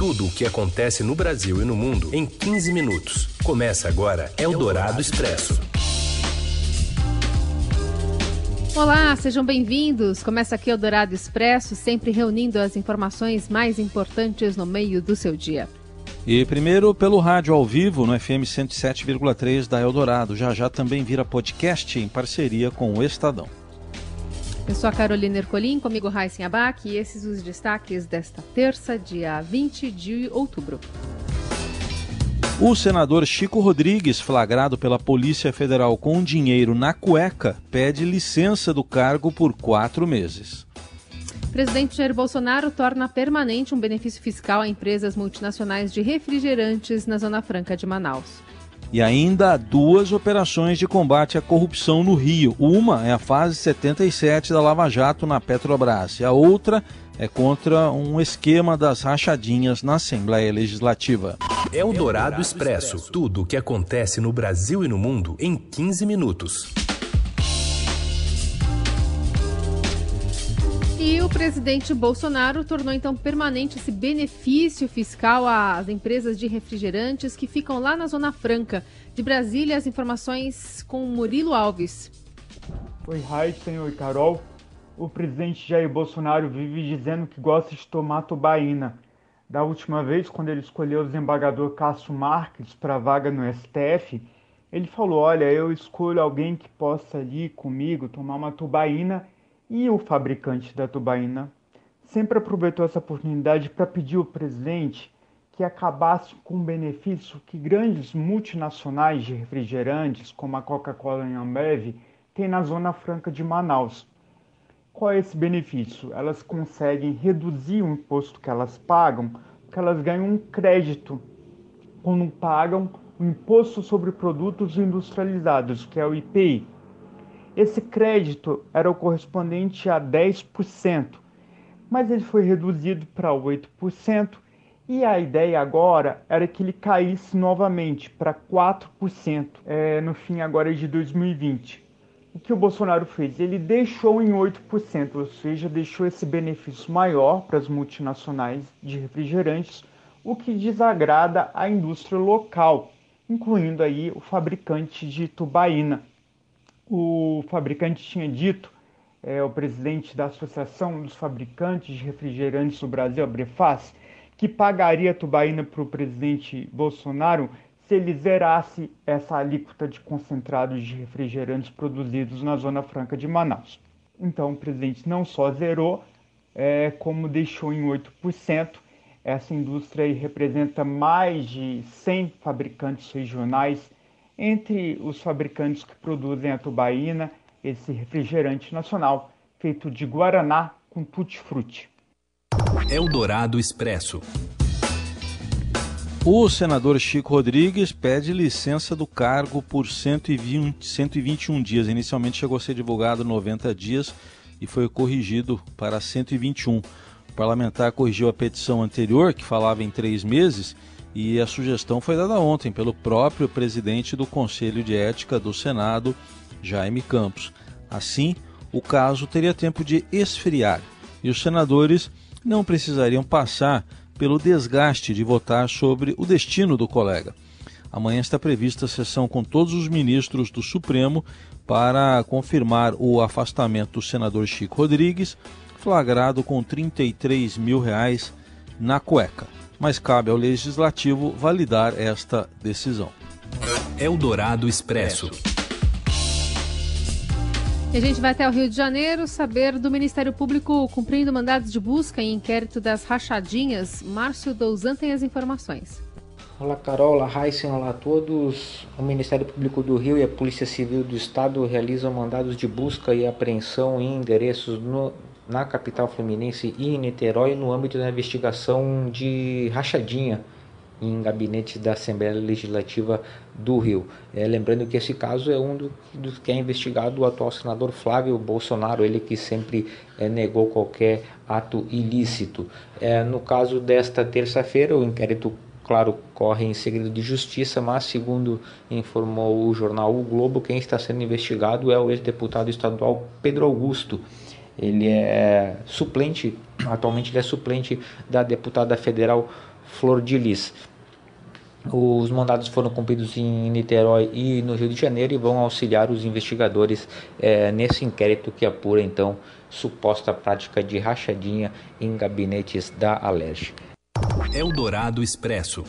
Tudo o que acontece no Brasil e no mundo em 15 minutos. Começa agora Eldorado Expresso. Olá, sejam bem-vindos. Começa aqui Eldorado Expresso, sempre reunindo as informações mais importantes no meio do seu dia. E primeiro pelo rádio ao vivo no FM 107,3 da Eldorado. Já já também vira podcast em parceria com o Estadão. Eu sou a Carolina Ercolim, comigo Raíssen Abac e esses os destaques desta terça, dia 20 de outubro. O senador Chico Rodrigues, flagrado pela Polícia Federal com dinheiro na cueca, pede licença do cargo por quatro meses. Presidente Jair Bolsonaro torna permanente um benefício fiscal a empresas multinacionais de refrigerantes na Zona Franca de Manaus. E ainda duas operações de combate à corrupção no Rio. Uma é a fase 77 da Lava Jato na Petrobras e a outra é contra um esquema das rachadinhas na Assembleia Legislativa. É o Dourado Expresso. Tudo o que acontece no Brasil e no mundo em 15 minutos. Presidente Bolsonaro tornou então permanente esse benefício fiscal às empresas de refrigerantes que ficam lá na Zona Franca. De Brasília, as informações com Murilo Alves. Oi, Raíssen, oi, Carol. O presidente Jair Bolsonaro vive dizendo que gosta de tomar tubaína. Da última vez, quando ele escolheu o desembargador Cássio Marques para a vaga no STF, ele falou: Olha, eu escolho alguém que possa ali comigo tomar uma tubaína e o fabricante da tubaína sempre aproveitou essa oportunidade para pedir ao presidente que acabasse com o benefício que grandes multinacionais de refrigerantes, como a Coca-Cola e a Ambev, têm na Zona Franca de Manaus. Qual é esse benefício? Elas conseguem reduzir o imposto que elas pagam, porque elas ganham um crédito quando pagam o imposto sobre produtos industrializados, que é o IPI. Esse crédito era o correspondente a 10%, mas ele foi reduzido para 8% e a ideia agora era que ele caísse novamente para 4% é, no fim agora de 2020. O que o Bolsonaro fez? Ele deixou em 8%, ou seja, deixou esse benefício maior para as multinacionais de refrigerantes, o que desagrada a indústria local, incluindo aí o fabricante de tubaína o fabricante tinha dito, é, o presidente da Associação dos Fabricantes de Refrigerantes do Brasil, a Brefaz, que pagaria a tubaína para o presidente Bolsonaro se ele zerasse essa alíquota de concentrados de refrigerantes produzidos na Zona Franca de Manaus. Então, o presidente não só zerou, é, como deixou em 8%. Essa indústria representa mais de 100 fabricantes regionais entre os fabricantes que produzem a tubaína, esse refrigerante nacional feito de guaraná com tutti-frutti. Eldorado Expresso. O senador Chico Rodrigues pede licença do cargo por 120, 121 dias. Inicialmente chegou a ser divulgado 90 dias e foi corrigido para 121. O parlamentar corrigiu a petição anterior, que falava em três meses, e a sugestão foi dada ontem pelo próprio presidente do Conselho de Ética do Senado, Jaime Campos. Assim, o caso teria tempo de esfriar e os senadores não precisariam passar pelo desgaste de votar sobre o destino do colega. Amanhã está prevista a sessão com todos os ministros do Supremo para confirmar o afastamento do senador Chico Rodrigues, flagrado com 33 mil reais na cueca mas cabe ao Legislativo validar esta decisão. Eldorado Expresso. E a gente vai até o Rio de Janeiro saber do Ministério Público cumprindo mandados de busca em inquérito das rachadinhas. Márcio Douzan tem as informações. Olá Carol, olá Heisen, olá a todos. O Ministério Público do Rio e a Polícia Civil do Estado realizam mandados de busca e apreensão em endereços no, na capital fluminense e em Niterói no âmbito da investigação de rachadinha em gabinetes da Assembleia Legislativa do Rio. É, lembrando que esse caso é um dos do que é investigado o atual senador Flávio Bolsonaro, ele que sempre é, negou qualquer ato ilícito. É, no caso desta terça-feira, o inquérito claro, corre em segredo de justiça, mas segundo informou o jornal O Globo, quem está sendo investigado é o ex-deputado estadual Pedro Augusto. Ele é suplente, atualmente ele é suplente da deputada federal Flor de Lis. Os mandados foram cumpridos em Niterói e no Rio de Janeiro e vão auxiliar os investigadores é, nesse inquérito que apura então suposta prática de rachadinha em gabinetes da Alerj. Eldorado Expresso.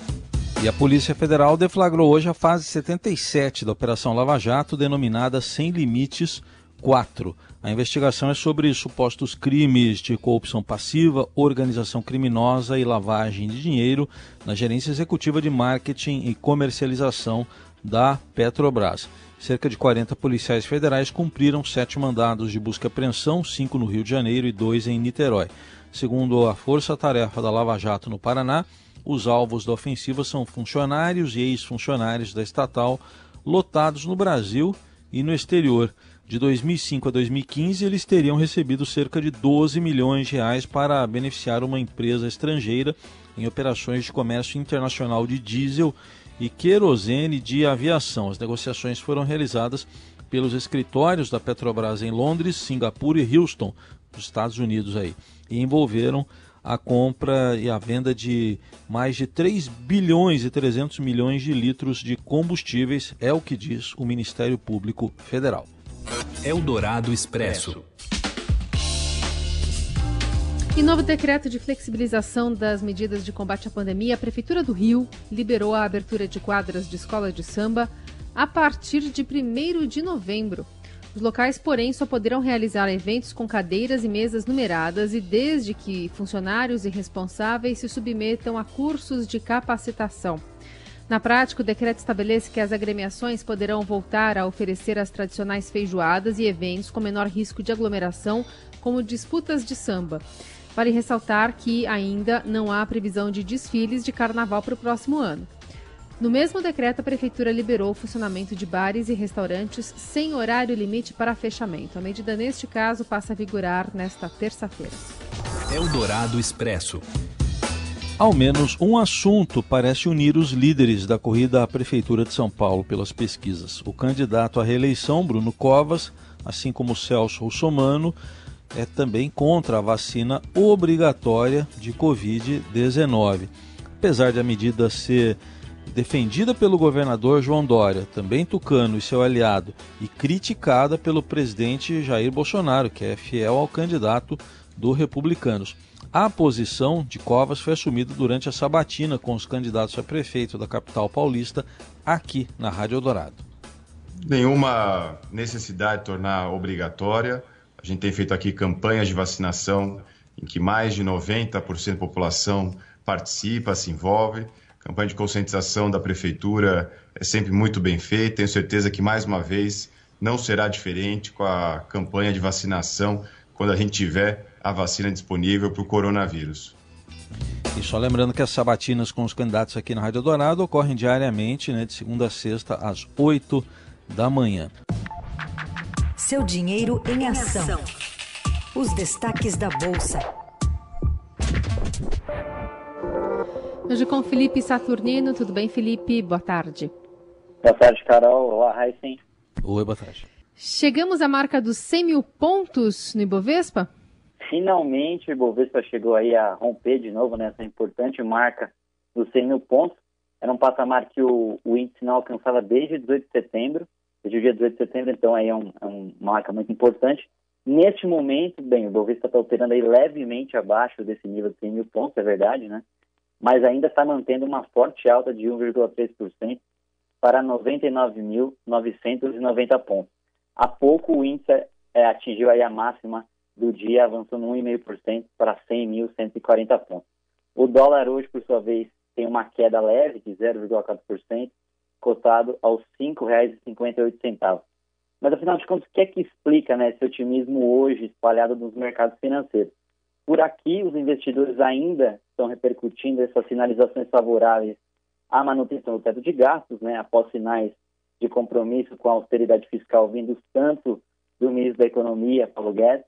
E a Polícia Federal deflagrou hoje a fase 77 da Operação Lava Jato, denominada Sem Limites 4. A investigação é sobre supostos crimes de corrupção passiva, organização criminosa e lavagem de dinheiro na gerência executiva de marketing e comercialização da Petrobras. Cerca de 40 policiais federais cumpriram sete mandados de busca e apreensão, cinco no Rio de Janeiro e dois em Niterói. Segundo a Força Tarefa da Lava Jato no Paraná, os alvos da ofensiva são funcionários e ex-funcionários da estatal lotados no Brasil e no exterior. De 2005 a 2015, eles teriam recebido cerca de 12 milhões de reais para beneficiar uma empresa estrangeira em operações de comércio internacional de diesel e querosene de aviação. As negociações foram realizadas pelos escritórios da Petrobras em Londres, Singapura e Houston, nos Estados Unidos aí, e envolveram a compra e a venda de mais de 3 bilhões e 300 milhões de litros de combustíveis, é o que diz o Ministério Público Federal. Eldorado Expresso. Em novo decreto de flexibilização das medidas de combate à pandemia, a Prefeitura do Rio liberou a abertura de quadras de escola de samba a partir de 1 de novembro. Os locais, porém, só poderão realizar eventos com cadeiras e mesas numeradas e desde que funcionários e responsáveis se submetam a cursos de capacitação. Na prática, o decreto estabelece que as agremiações poderão voltar a oferecer as tradicionais feijoadas e eventos com menor risco de aglomeração, como disputas de samba. Vale ressaltar que ainda não há previsão de desfiles de carnaval para o próximo ano. No mesmo decreto, a Prefeitura liberou o funcionamento de bares e restaurantes sem horário limite para fechamento. A medida, neste caso, passa a vigorar nesta terça-feira. Eldorado Expresso. Ao menos um assunto parece unir os líderes da corrida à Prefeitura de São Paulo pelas pesquisas. O candidato à reeleição, Bruno Covas, assim como Celso Russomano, é também contra a vacina obrigatória de Covid-19. Apesar de a medida ser defendida pelo governador João Dória, também tucano e seu aliado, e criticada pelo presidente Jair Bolsonaro, que é fiel ao candidato do Republicanos. A posição de Covas foi assumida durante a sabatina com os candidatos a prefeito da capital paulista aqui na Rádio Eldorado. Nenhuma necessidade de tornar obrigatória. A gente tem feito aqui campanhas de vacinação em que mais de 90% da população participa, se envolve. Campanha de conscientização da prefeitura é sempre muito bem feita. Tenho certeza que mais uma vez não será diferente com a campanha de vacinação quando a gente tiver a vacina disponível para o coronavírus. E só lembrando que as sabatinas com os candidatos aqui na Rádio Dourado ocorrem diariamente, né, de segunda a sexta, às 8 da manhã. Seu dinheiro em ação. Os destaques da Bolsa. Hoje com Felipe Saturnino. Tudo bem, Felipe? Boa tarde. Boa tarde, Carol. Olá, Heisen. Oi, boa tarde. Chegamos à marca dos 100 mil pontos no Ibovespa? Finalmente o Ibovespa chegou aí a romper de novo nessa importante marca dos 100 mil pontos. Era um patamar que o, o índice não alcançava desde 18 de setembro, desde o dia 18 de setembro, então aí é, um, é uma marca muito importante. Neste momento, bem, o Ibovespa está operando aí levemente abaixo desse nível de 100 mil pontos, é verdade, né? Mas ainda está mantendo uma forte alta de 1,3% para 99.990 pontos. Há pouco o índice é, atingiu aí a máxima do dia, avançando 1,5% para 100.140 pontos. O dólar hoje, por sua vez, tem uma queda leve de 0,4%, cotado aos R$ 5,58. Mas, afinal de contas, o que é que explica né, esse otimismo hoje espalhado nos mercados financeiros? Por aqui, os investidores ainda estão repercutindo essas sinalizações favoráveis à manutenção do teto de gastos, né, após sinais de compromisso com a austeridade fiscal vindos tanto do ministro da Economia, Paulo Guedes,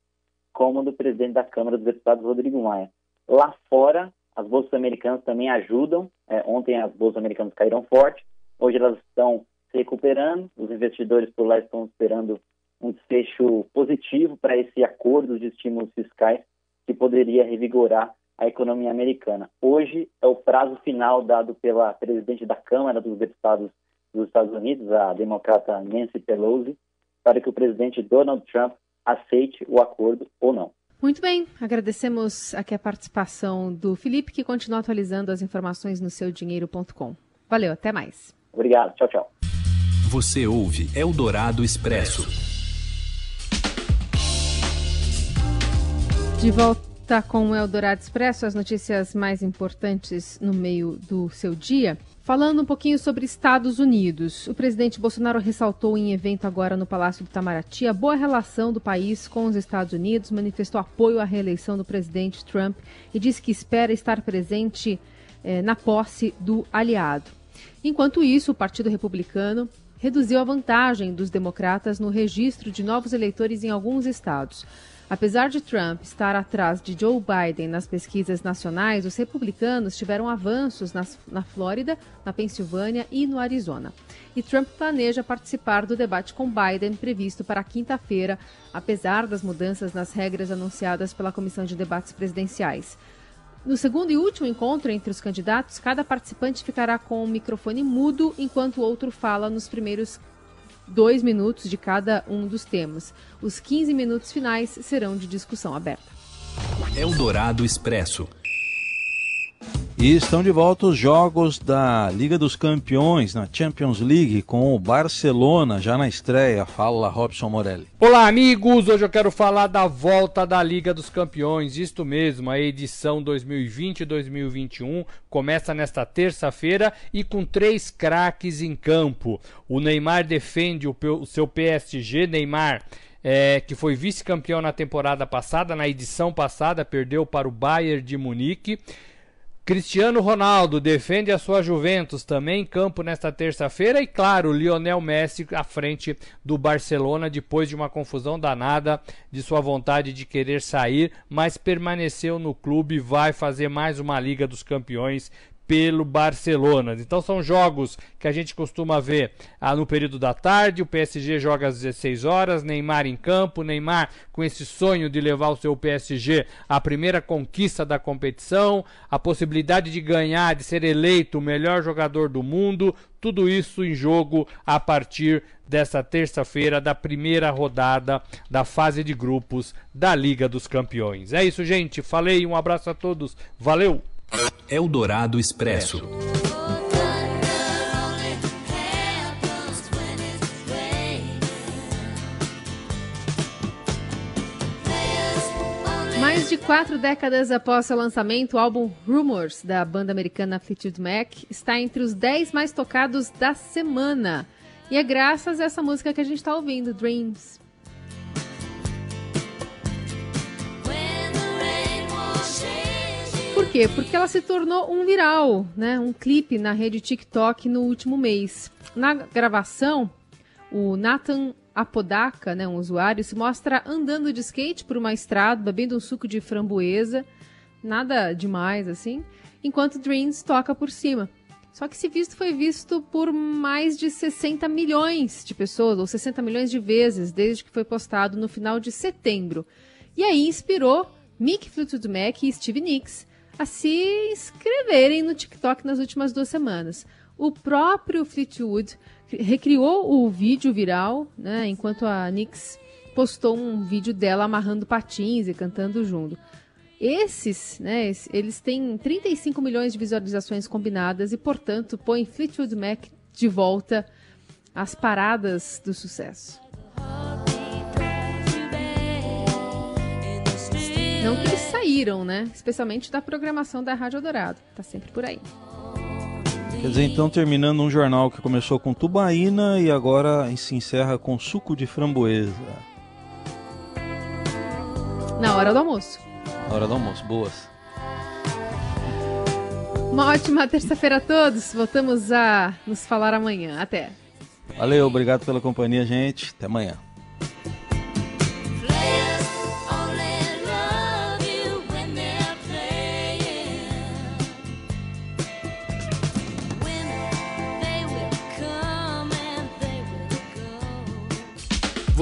como do presidente da Câmara dos Deputados, Rodrigo Maia. Lá fora, as bolsas americanas também ajudam. É, ontem as bolsas americanas caíram forte, hoje elas estão se recuperando. Os investidores por lá estão esperando um desfecho positivo para esse acordo de estímulos fiscais que poderia revigorar a economia americana. Hoje é o prazo final dado pela presidente da Câmara dos Deputados dos Estados Unidos, a democrata Nancy Pelosi, para que o presidente Donald Trump aceite o acordo ou não. Muito bem, agradecemos aqui a participação do Felipe, que continua atualizando as informações no seudinheiro.com. Valeu, até mais. Obrigado, tchau, tchau. Você ouve Eldorado Expresso. De volta com o Eldorado Expresso, as notícias mais importantes no meio do seu dia. Falando um pouquinho sobre Estados Unidos, o presidente Bolsonaro ressaltou em evento agora no Palácio do Itamaraty a boa relação do país com os Estados Unidos, manifestou apoio à reeleição do presidente Trump e disse que espera estar presente eh, na posse do aliado. Enquanto isso, o Partido Republicano reduziu a vantagem dos democratas no registro de novos eleitores em alguns estados. Apesar de Trump estar atrás de Joe Biden nas pesquisas nacionais, os republicanos tiveram avanços nas, na Flórida, na Pensilvânia e no Arizona. E Trump planeja participar do debate com Biden previsto para quinta-feira, apesar das mudanças nas regras anunciadas pela Comissão de Debates Presidenciais. No segundo e último encontro entre os candidatos, cada participante ficará com o microfone mudo enquanto o outro fala nos primeiros dois minutos de cada um dos temas. Os 15 minutos finais serão de discussão aberta. Eldorado Expresso. E estão de volta os jogos da Liga dos Campeões na Champions League com o Barcelona já na estreia. Fala Robson Morelli. Olá, amigos. Hoje eu quero falar da volta da Liga dos Campeões. Isto mesmo, a edição 2020-2021 começa nesta terça-feira e com três craques em campo. O Neymar defende o, seu PSG. Neymar é, que foi vice-campeão na temporada passada, na edição passada, perdeu para o Bayern de Munique. Cristiano Ronaldo defende a sua Juventus também em campo nesta terça-feira e claro, Lionel Messi à frente do Barcelona depois de uma confusão danada de sua vontade de querer sair, mas permaneceu no clube, vai fazer mais uma Liga dos Campeões pelo Barcelona. Então são jogos que a gente costuma ver ah, no período da tarde. O PSG joga às 16 horas, Neymar em campo, Neymar com esse sonho de levar o seu PSG à primeira conquista da competição, a possibilidade de ganhar, de ser eleito o melhor jogador do mundo. Tudo isso em jogo a partir dessa terça-feira da primeira rodada da fase de grupos da Liga dos Campeões. É isso, gente. Falei, um abraço a todos. Valeu! Eldorado Expresso. Mais de quatro décadas após seu lançamento, o álbum Rumors, da banda americana Fleetwood Mac, está entre os 10 mais tocados da semana. E é graças a essa música que a gente está ouvindo, Dreams. Por quê? Porque ela se tornou um viral, né? Um clipe na rede TikTok no último mês. Na gravação, o Nathan Apodaca, né, um usuário, se mostra andando de skate por uma estrada, bebendo um suco de framboesa, nada demais assim, enquanto Dreams toca por cima. Só que esse visto foi visto por mais de 60 milhões de pessoas, ou 60 milhões de vezes, desde que foi postado no final de setembro. E aí inspirou Mick Fleetwood Mac e Steve Nicks a se inscreverem no TikTok nas últimas duas semanas. O próprio Fleetwood recriou o vídeo viral, né, enquanto a Nix postou um vídeo dela amarrando patins e cantando junto. Esses, né, eles têm 35 milhões de visualizações combinadas e, portanto, põem Fleetwood Mac de volta às paradas do sucesso. Saíram, né? Especialmente da programação da Rádio Dourado. Tá sempre por aí. Quer dizer, então, terminando um jornal que começou com tubaína e agora se encerra com suco de framboesa. Na hora do almoço. Na hora do almoço, boas. Uma ótima terça-feira a todos. Voltamos a nos falar amanhã. Até. Valeu, obrigado pela companhia, gente. Até amanhã.